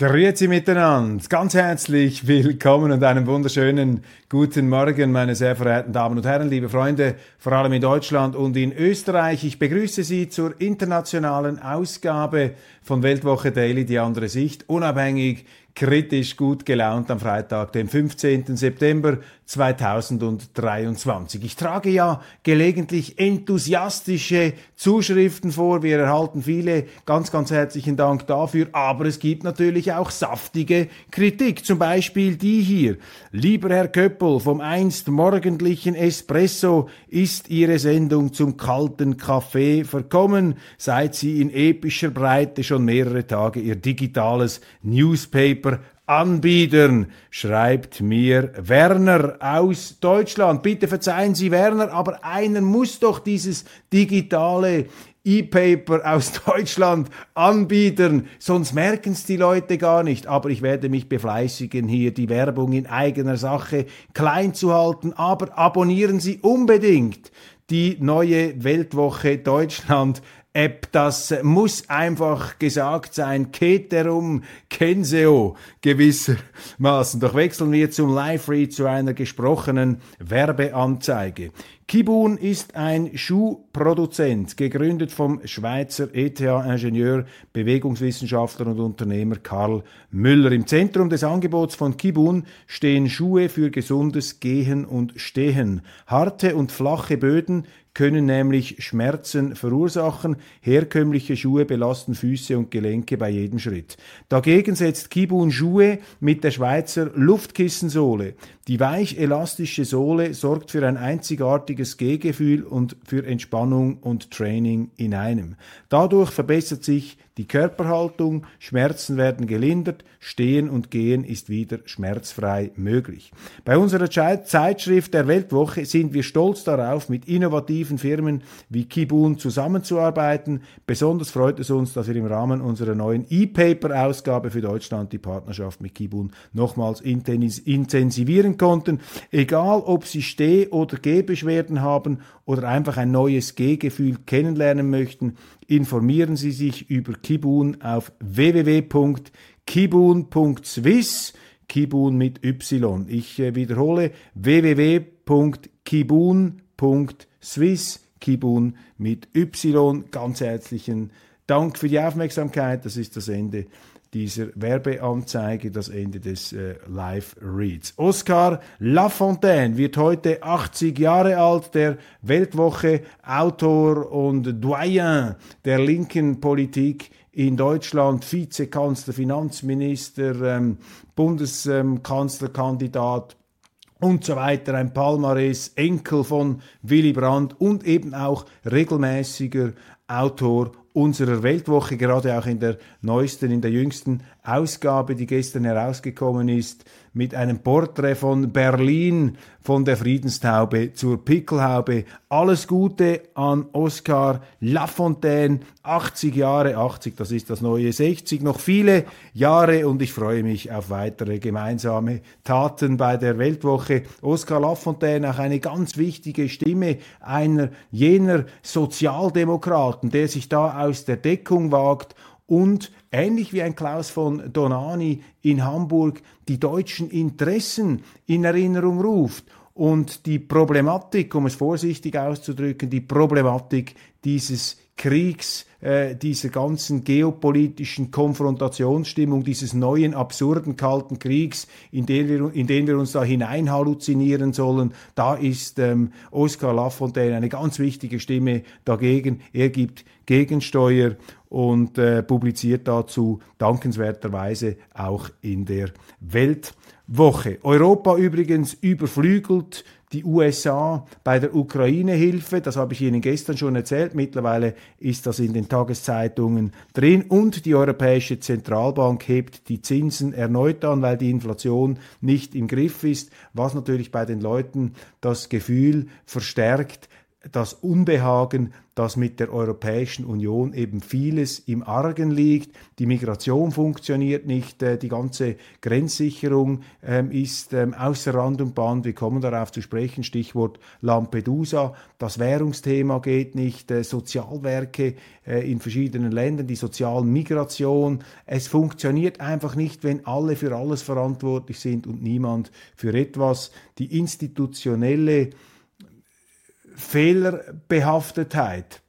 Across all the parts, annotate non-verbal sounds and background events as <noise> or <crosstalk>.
Grüezi miteinander, ganz herzlich willkommen und einen wunderschönen guten Morgen, meine sehr verehrten Damen und Herren, liebe Freunde, vor allem in Deutschland und in Österreich. Ich begrüße Sie zur internationalen Ausgabe von Weltwoche Daily, die andere Sicht, unabhängig, kritisch, gut gelaunt am Freitag, dem 15. September 2023. Ich trage ja gelegentlich enthusiastische Zuschriften vor. Wir erhalten viele. Ganz, ganz herzlichen Dank dafür. Aber es gibt natürlich auch saftige Kritik. Zum Beispiel die hier. Lieber Herr Köppel, vom einst morgendlichen Espresso ist Ihre Sendung zum kalten Kaffee verkommen, seit Sie in epischer Breite schon mehrere Tage Ihr digitales Newspaper anbieten, schreibt mir Werner aus Deutschland. Bitte verzeihen Sie Werner, aber einer muss doch dieses digitale E-Paper aus <laughs> Deutschland anbieten, sonst merken es die Leute gar nicht. Aber ich werde mich befleißigen, hier die Werbung in eigener Sache klein zu halten. Aber abonnieren Sie unbedingt die neue Weltwoche Deutschland App, das muss einfach gesagt sein, Keterum Kenseo gewissermaßen. Doch wechseln wir zum Live-Read zu einer gesprochenen Werbeanzeige. Kibun ist ein Schuhproduzent, gegründet vom Schweizer ETH-Ingenieur, Bewegungswissenschaftler und Unternehmer Karl Müller. Im Zentrum des Angebots von Kibun stehen Schuhe für gesundes Gehen und Stehen. Harte und flache Böden können nämlich Schmerzen verursachen. Herkömmliche Schuhe belasten Füße und Gelenke bei jedem Schritt. Dagegen setzt Kibun Schuhe mit der Schweizer Luftkissensohle. Die weich-elastische Sohle sorgt für ein einzigartiges Gehgefühl und für Entspannung und Training in einem. Dadurch verbessert sich die Körperhaltung, Schmerzen werden gelindert, Stehen und Gehen ist wieder schmerzfrei möglich. Bei unserer Zeitschrift der Weltwoche sind wir stolz darauf, mit innovativen Firmen wie Kibun zusammenzuarbeiten. Besonders freut es uns, dass wir im Rahmen unserer neuen E-Paper-Ausgabe für Deutschland die Partnerschaft mit Kibun nochmals intensivieren konnten. Egal, ob Sie Steh- oder Gehbeschwerden haben oder einfach ein neues Gehgefühl kennenlernen möchten, informieren Sie sich über Kibun auf www.kibun.swiss. Kibun mit Y. Ich äh, wiederhole www.kibun.swiss. Kibun mit Y. Ganz herzlichen Dank für die Aufmerksamkeit. Das ist das Ende dieser Werbeanzeige das Ende des äh, Live-Reads. Oscar Lafontaine wird heute 80 Jahre alt, der Weltwoche Autor und Doyen der linken Politik in Deutschland, Vizekanzler, Finanzminister, ähm, Bundeskanzlerkandidat, und so weiter, ein Palmares, Enkel von Willy Brandt und eben auch regelmäßiger Autor unserer Weltwoche, gerade auch in der neuesten, in der jüngsten Ausgabe, die gestern herausgekommen ist, mit einem Porträt von Berlin, von der Friedenstaube zur Pickelhaube. Alles Gute an Oskar Lafontaine, 80 Jahre, 80, das ist das neue 60, noch viele Jahre und ich freue mich auf weitere gemeinsame Taten bei der Weltwoche. Oskar Lafontaine, auch eine ganz wichtige Stimme einer jener Sozialdemokraten, der sich da aus der Deckung wagt und ähnlich wie ein Klaus von Donani in Hamburg die deutschen Interessen in Erinnerung ruft und die Problematik, um es vorsichtig auszudrücken, die Problematik dieses Kriegs, äh, dieser ganzen geopolitischen Konfrontationsstimmung, dieses neuen absurden kalten Kriegs, in den wir, in den wir uns da hinein halluzinieren sollen, da ist ähm, Oscar Lafontaine eine ganz wichtige Stimme dagegen. Er gibt Gegensteuer und äh, publiziert dazu dankenswerterweise auch in der Weltwoche. Europa übrigens überflügelt die USA bei der Ukraine-Hilfe, das habe ich Ihnen gestern schon erzählt, mittlerweile ist das in den Tageszeitungen drin. Und die Europäische Zentralbank hebt die Zinsen erneut an, weil die Inflation nicht im Griff ist, was natürlich bei den Leuten das Gefühl verstärkt, das Unbehagen, dass mit der Europäischen Union eben vieles im Argen liegt. Die Migration funktioniert nicht, äh, die ganze Grenzsicherung ähm, ist ähm, außer Rand und Band. Wir kommen darauf zu sprechen, Stichwort Lampedusa. Das Währungsthema geht nicht, äh, Sozialwerke äh, in verschiedenen Ländern, die Sozialmigration. Es funktioniert einfach nicht, wenn alle für alles verantwortlich sind und niemand für etwas. Die institutionelle Fehlerbehaftetheit,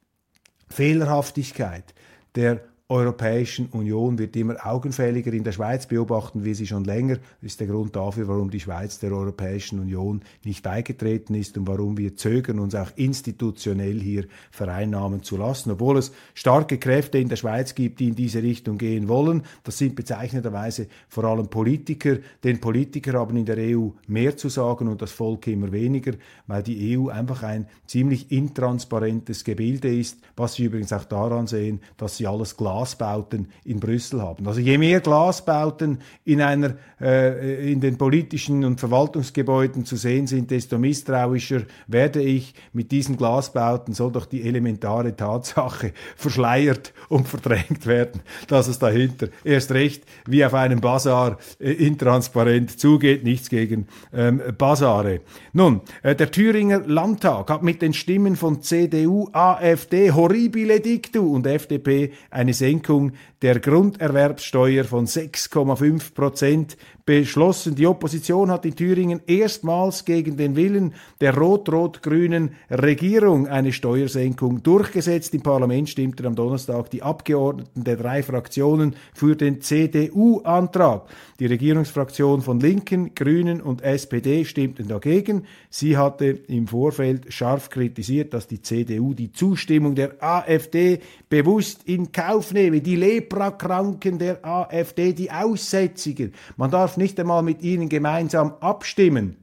Fehlerhaftigkeit. Der Europäischen Union wird immer augenfälliger. In der Schweiz beobachten wir sie schon länger. Das ist der Grund dafür, warum die Schweiz der Europäischen Union nicht beigetreten ist und warum wir zögern, uns auch institutionell hier vereinnahmen zu lassen. Obwohl es starke Kräfte in der Schweiz gibt, die in diese Richtung gehen wollen. Das sind bezeichnenderweise vor allem Politiker. Denn Politiker haben in der EU mehr zu sagen und das Volk immer weniger, weil die EU einfach ein ziemlich intransparentes Gebilde ist, was Sie übrigens auch daran sehen, dass sie alles klar Glasbauten in Brüssel haben. Also je mehr Glasbauten in einer äh, in den politischen und Verwaltungsgebäuden zu sehen sind, desto misstrauischer werde ich mit diesen Glasbauten soll doch die elementare Tatsache <laughs> verschleiert und verdrängt werden, dass es dahinter erst recht wie auf einem Bazar äh, intransparent zugeht. Nichts gegen ähm, Bazare. Nun, äh, der Thüringer Landtag hat mit den Stimmen von CDU, AfD, horribile dictu und FDP eine Senkung Senkung der Grunderwerbssteuer von 6,5 Prozent beschlossen. Die Opposition hat in Thüringen erstmals gegen den Willen der rot-rot-grünen Regierung eine Steuersenkung durchgesetzt. Im Parlament stimmten am Donnerstag die Abgeordneten der drei Fraktionen für den CDU-Antrag. Die Regierungsfraktion von Linken, Grünen und SPD stimmten dagegen. Sie hatte im Vorfeld scharf kritisiert, dass die CDU die Zustimmung der AfD bewusst in Kauf nehme. Die Leprakranken der AfD, die Aussätzigen. Man darf nicht einmal mit ihnen gemeinsam abstimmen.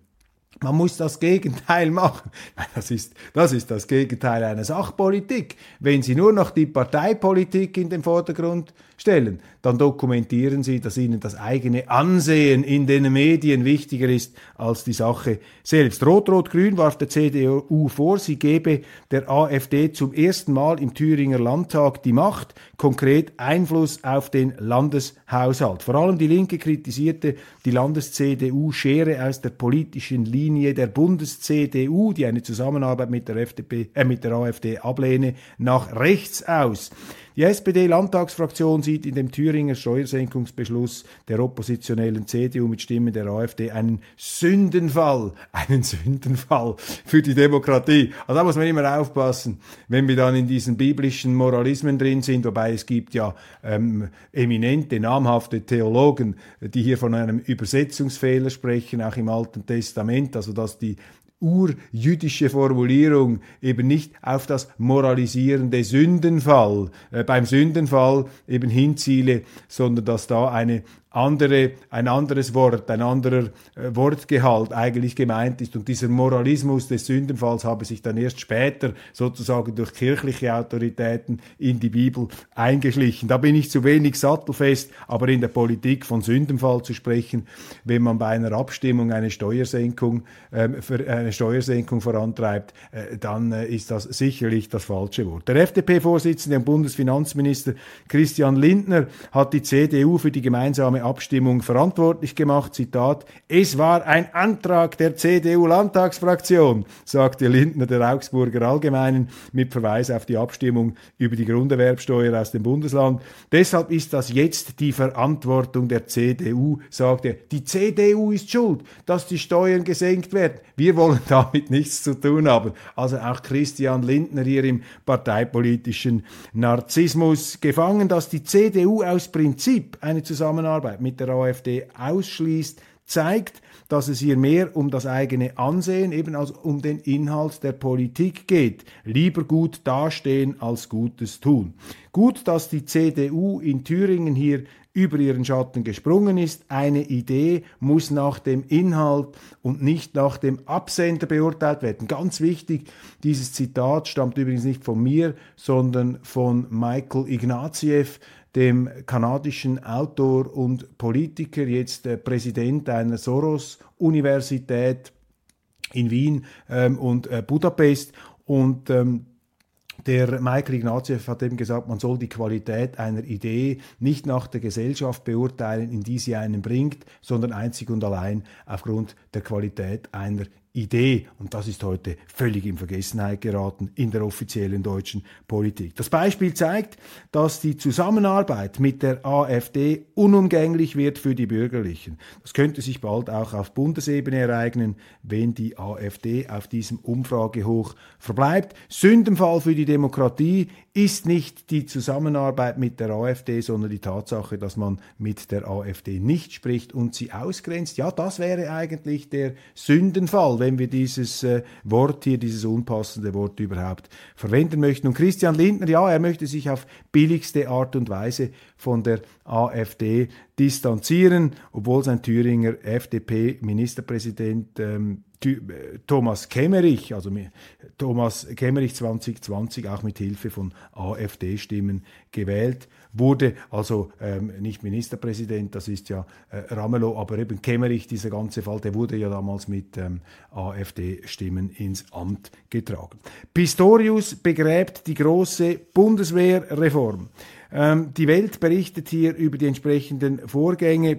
Man muss das Gegenteil machen. <laughs> Das ist, das ist das Gegenteil einer Sachpolitik. Wenn Sie nur noch die Parteipolitik in den Vordergrund stellen, dann dokumentieren Sie, dass Ihnen das eigene Ansehen in den Medien wichtiger ist als die Sache selbst. Rot-Rot-Grün warf der CDU vor, sie gebe der AfD zum ersten Mal im Thüringer Landtag die Macht, konkret Einfluss auf den Landeshaushalt. Vor allem die Linke kritisierte, die Landes-CDU schere aus der politischen Linie der Bundes-CDU, die eine Zusammenarbeit mit der, FDP, äh, mit der AfD ablehne, nach rechts aus. Die SPD-Landtagsfraktion sieht in dem Thüringer Steuersenkungsbeschluss der oppositionellen CDU mit Stimmen der AfD einen Sündenfall, einen Sündenfall für die Demokratie. Also da muss man immer aufpassen, wenn wir dann in diesen biblischen Moralismen drin sind, wobei es gibt ja ähm, eminente, namhafte Theologen, die hier von einem Übersetzungsfehler sprechen, auch im Alten Testament, also dass die urjüdische Formulierung eben nicht auf das moralisierende Sündenfall, äh, beim Sündenfall eben hinziele, sondern dass da eine andere, ein anderes Wort, ein anderer äh, Wortgehalt eigentlich gemeint ist. Und dieser Moralismus des Sündenfalls habe sich dann erst später sozusagen durch kirchliche Autoritäten in die Bibel eingeschlichen. Da bin ich zu wenig sattelfest, aber in der Politik von Sündenfall zu sprechen, wenn man bei einer Abstimmung eine Steuersenkung, äh, für eine Steuersenkung vorantreibt, äh, dann äh, ist das sicherlich das falsche Wort. Der FDP-Vorsitzende und Bundesfinanzminister Christian Lindner hat die CDU für die gemeinsame Abstimmung verantwortlich gemacht. Zitat, es war ein Antrag der CDU-Landtagsfraktion, sagte Lindner der Augsburger Allgemeinen mit Verweis auf die Abstimmung über die Grunderwerbsteuer aus dem Bundesland. Deshalb ist das jetzt die Verantwortung der CDU, sagt er. Die CDU ist schuld, dass die Steuern gesenkt werden. Wir wollen damit nichts zu tun haben. Also auch Christian Lindner hier im parteipolitischen Narzissmus gefangen, dass die CDU aus Prinzip eine Zusammenarbeit Zusammenarbeit mit der AfD ausschließt, zeigt, dass es hier mehr um das eigene Ansehen, eben als um den Inhalt der Politik geht. Lieber gut dastehen als Gutes tun. Gut, dass die CDU in Thüringen hier über ihren Schatten gesprungen ist. Eine Idee muss nach dem Inhalt und nicht nach dem Absender beurteilt werden. Ganz wichtig, dieses Zitat stammt übrigens nicht von mir, sondern von Michael Ignatieff, dem kanadischen Autor und Politiker, jetzt äh, Präsident einer Soros-Universität in Wien ähm, und äh, Budapest. Und ähm, der Michael Ignatieff hat eben gesagt, man soll die Qualität einer Idee nicht nach der Gesellschaft beurteilen, in die sie einen bringt, sondern einzig und allein aufgrund der Qualität einer Idee. Und das ist heute völlig in Vergessenheit geraten in der offiziellen deutschen Politik. Das Beispiel zeigt, dass die Zusammenarbeit mit der AfD unumgänglich wird für die Bürgerlichen. Das könnte sich bald auch auf Bundesebene ereignen, wenn die AfD auf diesem Umfragehoch verbleibt. Sündenfall für die Demokratie ist nicht die Zusammenarbeit mit der AfD, sondern die Tatsache, dass man mit der AfD nicht spricht und sie ausgrenzt. Ja, das wäre eigentlich der Sündenfall, wenn wir dieses äh, Wort hier, dieses unpassende Wort überhaupt verwenden möchten. Und Christian Lindner, ja, er möchte sich auf billigste Art und Weise von der AfD distanzieren, obwohl sein Thüringer FDP-Ministerpräsident ähm, Thomas Kemmerich, also Thomas Kemmerich 2020 auch mit Hilfe von AfD-Stimmen gewählt wurde, also ähm, nicht Ministerpräsident, das ist ja äh, Ramelow, aber eben Kemmerich, dieser ganze Fall, der wurde ja damals mit ähm, AfD-Stimmen ins Amt getragen. Pistorius begräbt die große Bundeswehrreform. Ähm, die Welt berichtet hier über die entsprechenden Vorgänge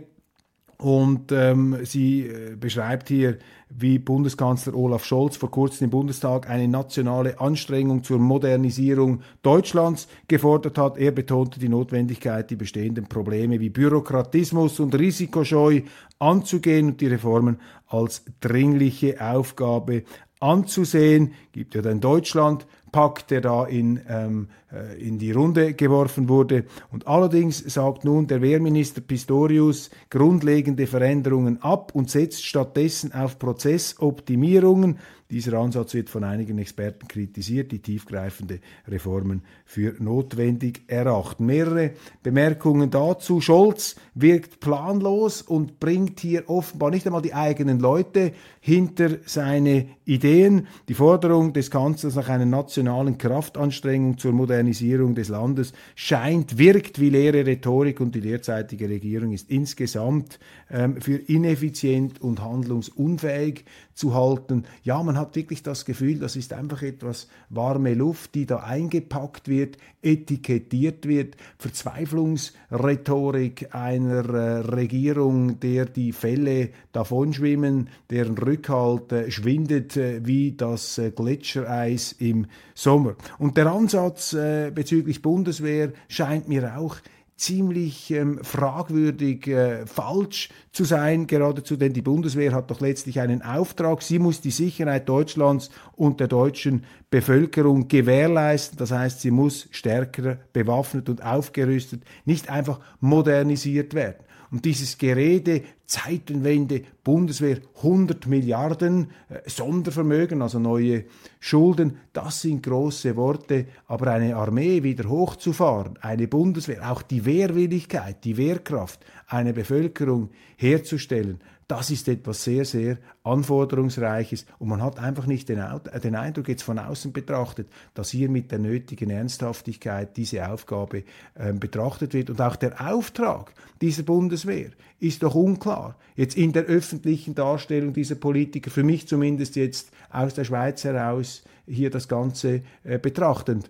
und ähm, sie äh, beschreibt hier, wie Bundeskanzler Olaf Scholz vor kurzem im Bundestag eine nationale Anstrengung zur Modernisierung Deutschlands gefordert hat. Er betonte die Notwendigkeit, die bestehenden Probleme wie Bürokratismus und Risikoscheu anzugehen und die Reformen als dringliche Aufgabe anzusehen. Gibt ja dann Deutschland Pakt, der da in, ähm, äh, in die Runde geworfen wurde. Und allerdings sagt nun der Wehrminister Pistorius grundlegende Veränderungen ab und setzt stattdessen auf Prozessoptimierungen. Dieser Ansatz wird von einigen Experten kritisiert, die tiefgreifende Reformen für notwendig erachten. Mehrere Bemerkungen dazu. Scholz wirkt planlos und bringt hier offenbar nicht einmal die eigenen Leute hinter seine Ideen. Die Forderung des Kanzlers nach einer nationalen Kraftanstrengung zur Modernisierung des Landes scheint, wirkt wie leere Rhetorik und die derzeitige Regierung ist insgesamt ähm, für ineffizient und handlungsunfähig zu halten. Ja, man hat wirklich das Gefühl, das ist einfach etwas warme Luft, die da eingepackt wird, etikettiert wird, Verzweiflungsrhetorik einer äh, Regierung, der die Fälle davonschwimmen, deren Rückhalt äh, schwindet äh, wie das äh, Gletschereis im Sommer. Und der Ansatz äh, bezüglich Bundeswehr scheint mir auch ziemlich ähm, fragwürdig äh, falsch zu sein, geradezu, denn die Bundeswehr hat doch letztlich einen Auftrag. Sie muss die Sicherheit Deutschlands und der deutschen Bevölkerung gewährleisten. Das heißt, sie muss stärker bewaffnet und aufgerüstet, nicht einfach modernisiert werden. Und dieses Gerede, Zeitenwende, Bundeswehr, 100 Milliarden äh, Sondervermögen, also neue Schulden, das sind große Worte, aber eine Armee wieder hochzufahren, eine Bundeswehr, auch die Wehrwilligkeit, die Wehrkraft, eine Bevölkerung herzustellen, das ist etwas sehr, sehr Anforderungsreiches und man hat einfach nicht den, den, Eindruck, jetzt von außen betrachtet, dass hier mit der nötigen Ernsthaftigkeit diese Aufgabe äh, betrachtet wird. Und auch der Auftrag dieser Bundeswehr ist doch unklar. Jetzt in der öffentlichen Darstellung dieser Politiker, für mich zumindest jetzt aus der Schweiz heraus, hier das Ganze äh, betrachtend.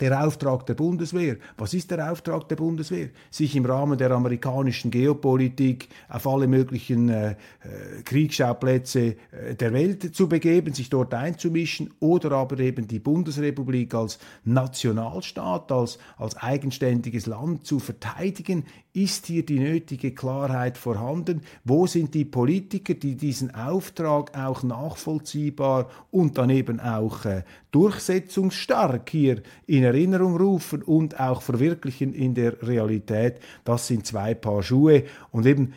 Der Auftrag der Bundeswehr. Was ist der Auftrag der Bundeswehr? Sich im Rahmen der amerikanischen Geopolitik auf alle möglichen äh, äh, Kriegsschauplätze äh, der Welt zu begeben, sich dort einzumischen oder aber eben die Bundesrepublik als Nationalstaat, als, als eigenständiges Land zu verteidigen. Ist hier die nötige Klarheit vorhanden? Wo sind die Politiker, die diesen Auftrag auch nachvollziehbar und dann eben auch äh, durchsetzungsstark hier in Erinnerung rufen und auch verwirklichen in der Realität, das sind zwei Paar Schuhe. Und eben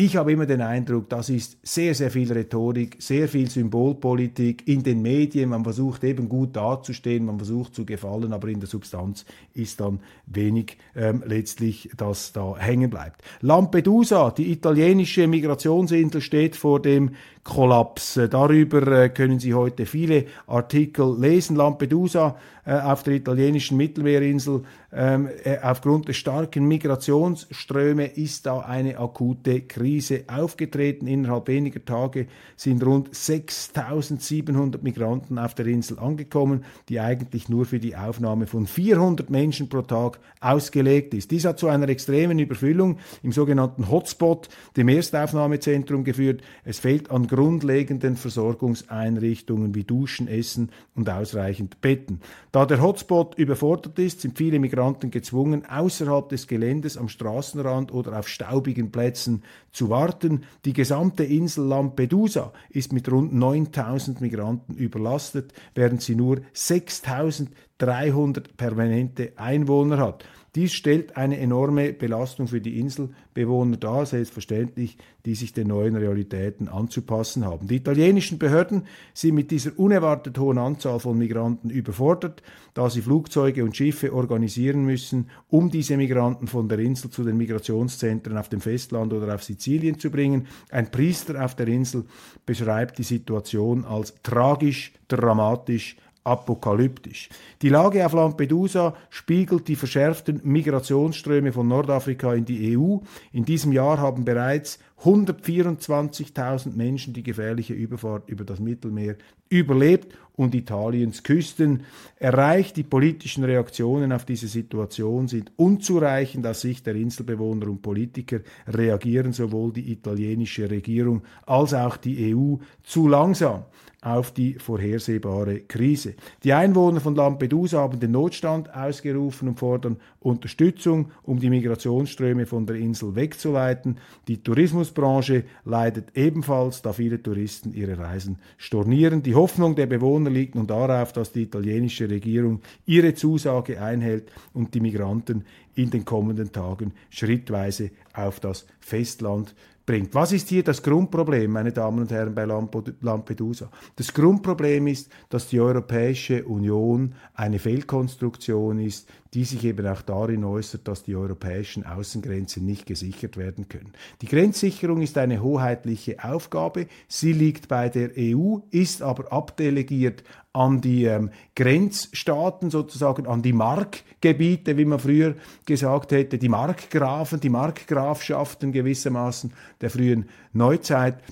ich habe immer den Eindruck, das ist sehr, sehr viel Rhetorik, sehr viel Symbolpolitik in den Medien. Man versucht eben gut dazustehen, man versucht zu gefallen, aber in der Substanz ist dann wenig ähm, letztlich, das da hängen bleibt. Lampedusa, die italienische Migrationsinsel, steht vor dem Kollaps. Darüber äh, können Sie heute viele Artikel lesen. Lampedusa äh, auf der italienischen Mittelmeerinsel ähm, äh, aufgrund der starken Migrationsströme ist da eine akute Krise aufgetreten. Innerhalb weniger Tage sind rund 6700 Migranten auf der Insel angekommen, die eigentlich nur für die Aufnahme von 400 Menschen pro Tag ausgelegt ist. Dies hat zu einer extremen Überfüllung im sogenannten Hotspot, dem Erstaufnahmezentrum geführt. Es fehlt an grundlegenden Versorgungseinrichtungen wie Duschen, Essen und ausreichend Betten. Da der Hotspot überfordert ist, sind viele Migranten gezwungen, außerhalb des Geländes am Straßenrand oder auf staubigen Plätzen zu warten. Die gesamte Insel Lampedusa ist mit rund 9000 Migranten überlastet, während sie nur 6300 permanente Einwohner hat. Dies stellt eine enorme Belastung für die Inselbewohner dar, selbstverständlich, die sich den neuen Realitäten anzupassen haben. Die italienischen Behörden sind mit dieser unerwartet hohen Anzahl von Migranten überfordert, da sie Flugzeuge und Schiffe organisieren müssen, um diese Migranten von der Insel zu den Migrationszentren auf dem Festland oder auf Sizilien zu bringen. Ein Priester auf der Insel beschreibt die Situation als tragisch, dramatisch, apokalyptisch. Die Lage auf Lampedusa spiegelt die verschärften Migrationsströme von Nordafrika in die EU. In diesem Jahr haben bereits 124.000 Menschen die gefährliche Überfahrt über das Mittelmeer überlebt und Italiens Küsten erreicht. Die politischen Reaktionen auf diese Situation sind unzureichend. Aus Sicht der Inselbewohner und Politiker reagieren sowohl die italienische Regierung als auch die EU zu langsam auf die vorhersehbare Krise. Die Einwohner von Lampedusa haben den Notstand ausgerufen und fordern Unterstützung, um die Migrationsströme von der Insel wegzuleiten. Die Tourismusbranche leidet ebenfalls, da viele Touristen ihre Reisen stornieren. Die Hoffnung der Bewohner liegt nun darauf, dass die italienische Regierung ihre Zusage einhält und die Migranten in den kommenden Tagen schrittweise auf das Festland bringt. Was ist hier das Grundproblem, meine Damen und Herren, bei Lampedusa? Das Grundproblem ist, dass die Europäische Union eine Fehlkonstruktion ist, die sich eben auch darin äußert, dass die europäischen Außengrenzen nicht gesichert werden können. Die Grenzsicherung ist eine hoheitliche Aufgabe. Sie liegt bei der EU, ist aber abdelegiert an die ähm, Grenzstaaten, sozusagen an die Markgebiete, wie man früher gesagt hätte, die Markgrafen, die Markgrafschaften gewissermaßen der frühen Neuzeit.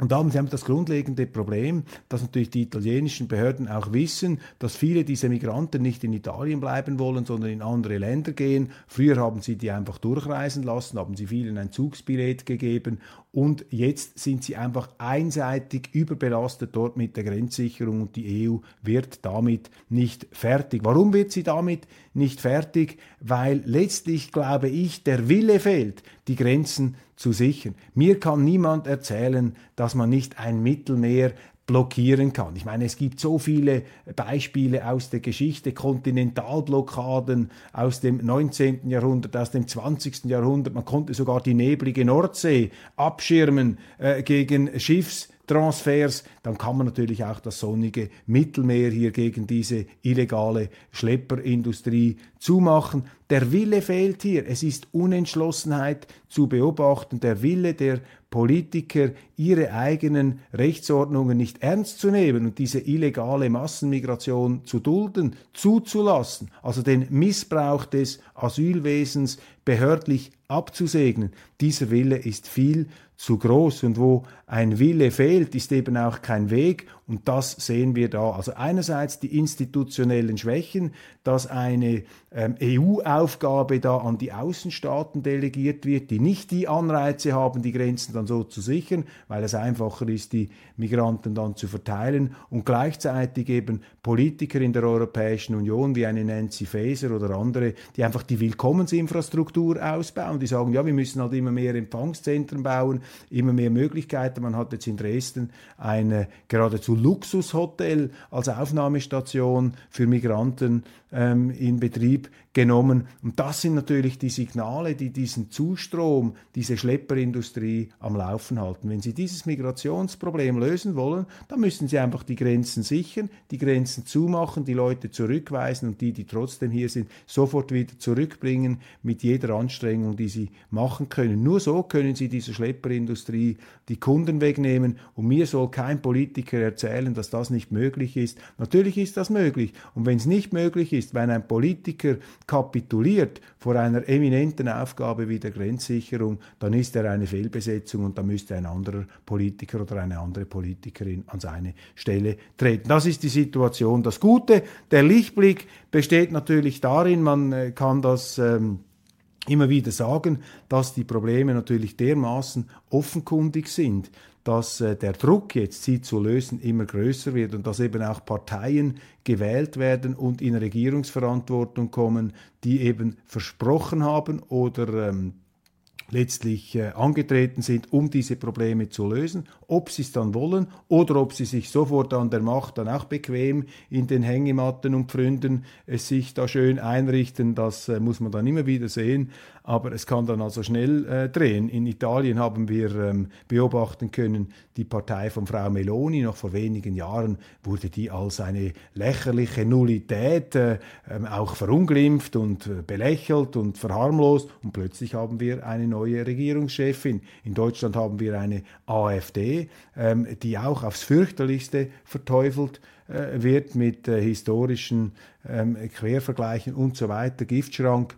Und da haben sie das grundlegende Problem, dass natürlich die italienischen Behörden auch wissen, dass viele dieser Migranten nicht in Italien bleiben wollen, sondern in andere Länder gehen. Früher haben sie die einfach durchreisen lassen, haben sie vielen ein Zugsbillett gegeben und jetzt sind sie einfach einseitig überbelastet dort mit der Grenzsicherung und die EU wird damit nicht fertig. Warum wird sie damit nicht fertig? Weil letztlich, glaube ich, der Wille fehlt, die Grenzen zu sichern. Mir kann niemand erzählen, dass man nicht ein Mittelmeer blockieren kann. Ich meine, es gibt so viele Beispiele aus der Geschichte, Kontinentalblockaden aus dem 19. Jahrhundert, aus dem 20. Jahrhundert. Man konnte sogar die neblige Nordsee abschirmen äh, gegen Schiffs Transfers, dann kann man natürlich auch das sonnige Mittelmeer hier gegen diese illegale Schlepperindustrie zumachen. Der Wille fehlt hier. Es ist Unentschlossenheit zu beobachten, der Wille der Politiker, ihre eigenen Rechtsordnungen nicht ernst zu nehmen und diese illegale Massenmigration zu dulden, zuzulassen, also den Missbrauch des Asylwesens behördlich abzusegnen. Dieser Wille ist viel zu groß und wo ein Wille fehlt, ist eben auch kein Weg und das sehen wir da. Also einerseits die institutionellen Schwächen, dass eine ähm, EU-Aufgabe da an die Außenstaaten delegiert wird, die nicht die Anreize haben, die Grenzen dann so zu sichern, weil es einfacher ist, die Migranten dann zu verteilen und gleichzeitig eben Politiker in der Europäischen Union wie eine Nancy Faeser oder andere, die einfach die Willkommensinfrastruktur ausbauen, die sagen, ja, wir müssen halt immer mehr Empfangszentren bauen, immer mehr Möglichkeiten. Man hat jetzt in Dresden ein geradezu Luxushotel als Aufnahmestation für Migranten ähm, in Betrieb genommen. Und das sind natürlich die Signale, die diesen Zustrom, diese Schlepperindustrie am Laufen halten. Wenn Sie dieses Migrationsproblem lösen wollen, dann müssen Sie einfach die Grenzen sichern, die Grenzen zumachen, die Leute zurückweisen und die, die trotzdem hier sind, sofort wieder zurückbringen mit jeder Anstrengung, die Sie machen können. Nur so können Sie dieser Schlepperindustrie die Kunden wegnehmen und mir soll kein Politiker erzählen, dass das nicht möglich ist. Natürlich ist das möglich und wenn es nicht möglich ist, wenn ein Politiker kapituliert vor einer eminenten Aufgabe wie der Grenzsicherung, dann ist er eine Fehlbesetzung und da müsste ein anderer Politiker oder eine andere Politikerin an seine Stelle treten. Das ist die Situation. Das Gute, der Lichtblick besteht natürlich darin, man äh, kann das ähm, immer wieder sagen, dass die Probleme natürlich dermaßen offenkundig sind, dass äh, der Druck jetzt, sie zu lösen, immer größer wird und dass eben auch Parteien gewählt werden und in Regierungsverantwortung kommen, die eben versprochen haben oder ähm, letztlich äh, angetreten sind, um diese Probleme zu lösen. Ob sie es dann wollen oder ob sie sich sofort an der Macht dann auch bequem in den Hängematten und Pfründen es sich da schön einrichten, das äh, muss man dann immer wieder sehen aber es kann dann also schnell äh, drehen. In Italien haben wir ähm, beobachten können, die Partei von Frau Meloni, noch vor wenigen Jahren wurde die als eine lächerliche Nullität äh, äh, auch verunglimpft und äh, belächelt und verharmlost und plötzlich haben wir eine neue Regierungschefin. In Deutschland haben wir eine AfD, ähm, die auch aufs fürchterlichste verteufelt äh, wird mit äh, historischen ähm, Quervergleichen und so weiter, Giftschrank.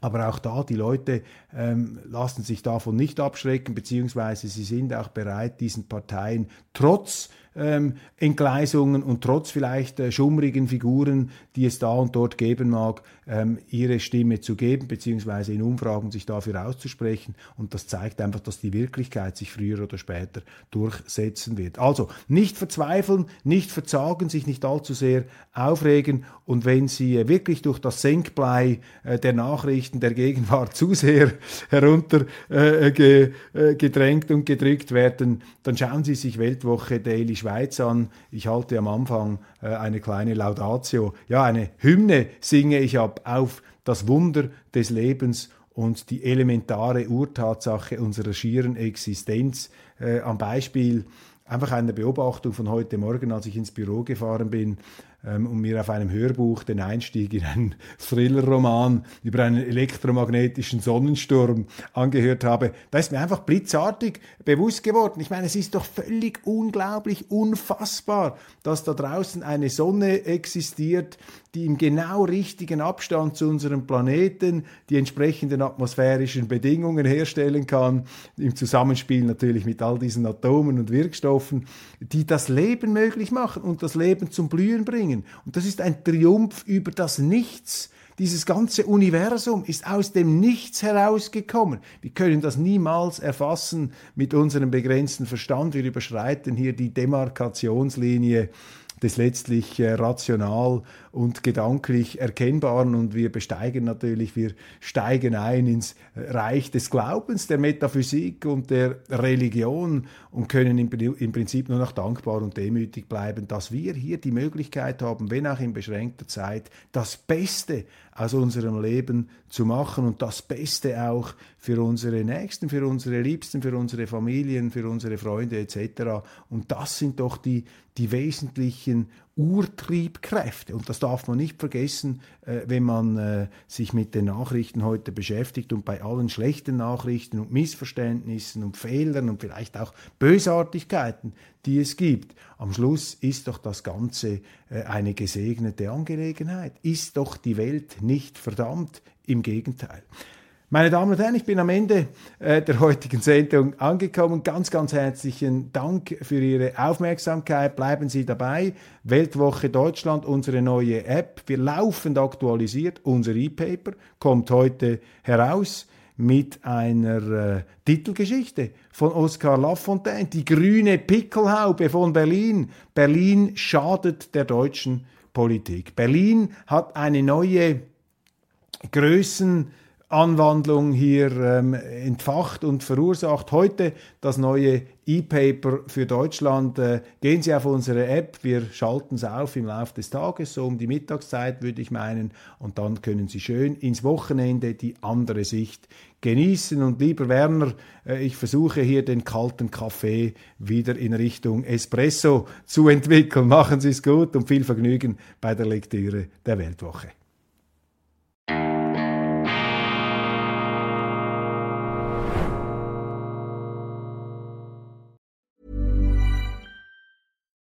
Aber auch da, die Leute ähm, lassen sich davon nicht abschrecken, beziehungsweise sie sind auch bereit, diesen Parteien trotz ähm, Entgleisungen und trotz vielleicht äh, schummrigen Figuren, die es da und dort geben mag, ähm, ihre Stimme zu geben, beziehungsweise in Umfragen sich dafür auszusprechen. Und das zeigt einfach, dass die Wirklichkeit sich früher oder später durchsetzen wird. Also nicht verzweifeln, nicht verzagen, sich nicht allzu sehr aufregen und wenn Sie äh, wirklich durch das Senkblei äh, der Nachrichten der Gegenwart zu sehr <laughs> herunter äh, äh, gedrängt und gedrückt werden, dann schauen Sie sich Weltwoche Daily Schweiz an. Ich halte am Anfang äh, eine kleine Laudatio. Ja, eine Hymne singe ich ab auf das Wunder des Lebens und die elementare Urtatsache unserer schieren Existenz. Äh, am Beispiel einfach einer Beobachtung von heute Morgen, als ich ins Büro gefahren bin ähm, und mir auf einem Hörbuch den Einstieg in einen Thriller-Roman über einen elektromagnetischen Sonnensturm angehört habe, da ist mir einfach blitzartig bewusst geworden. Ich meine, es ist doch völlig unglaublich, unfassbar, dass da draußen eine Sonne existiert, die im genau richtigen Abstand zu unserem Planeten die entsprechenden atmosphärischen Bedingungen herstellen kann, im Zusammenspiel natürlich mit all diesen Atomen und Wirkstoffen, die das Leben möglich machen und das Leben zum Blühen bringen. Und das ist ein Triumph über das Nichts. Dieses ganze Universum ist aus dem Nichts herausgekommen. Wir können das niemals erfassen mit unserem begrenzten Verstand. Wir überschreiten hier die Demarkationslinie des letztlich äh, rational und gedanklich Erkennbaren. Und wir besteigen natürlich, wir steigen ein ins Reich des Glaubens, der Metaphysik und der Religion und können im, im Prinzip nur noch dankbar und demütig bleiben, dass wir hier die Möglichkeit haben, wenn auch in beschränkter Zeit, das Beste aus unserem Leben zu machen und das Beste auch für unsere Nächsten, für unsere Liebsten, für unsere Familien, für unsere Freunde etc. Und das sind doch die, die wesentlichen Urtriebkräfte. Und das darf man nicht vergessen, äh, wenn man äh, sich mit den Nachrichten heute beschäftigt und bei allen schlechten Nachrichten und Missverständnissen und Fehlern und vielleicht auch Bösartigkeiten, die es gibt. Am Schluss ist doch das Ganze äh, eine gesegnete Angelegenheit. Ist doch die Welt nicht verdammt? Im Gegenteil. Meine Damen und Herren, ich bin am Ende äh, der heutigen Sendung angekommen. Ganz, ganz herzlichen Dank für Ihre Aufmerksamkeit. Bleiben Sie dabei. Weltwoche Deutschland, unsere neue App. Wir laufend aktualisiert. Unser E-Paper kommt heute heraus mit einer äh, Titelgeschichte von Oskar Lafontaine. Die grüne Pickelhaube von Berlin. Berlin schadet der deutschen Politik. Berlin hat eine neue Größen Anwandlung hier ähm, entfacht und verursacht. Heute das neue E-Paper für Deutschland. Äh, gehen Sie auf unsere App, wir schalten es auf im Laufe des Tages, so um die Mittagszeit würde ich meinen, und dann können Sie schön ins Wochenende die andere Sicht genießen. Und lieber Werner, äh, ich versuche hier den kalten Kaffee wieder in Richtung Espresso zu entwickeln. Machen Sie es gut und viel Vergnügen bei der Lektüre der Weltwoche.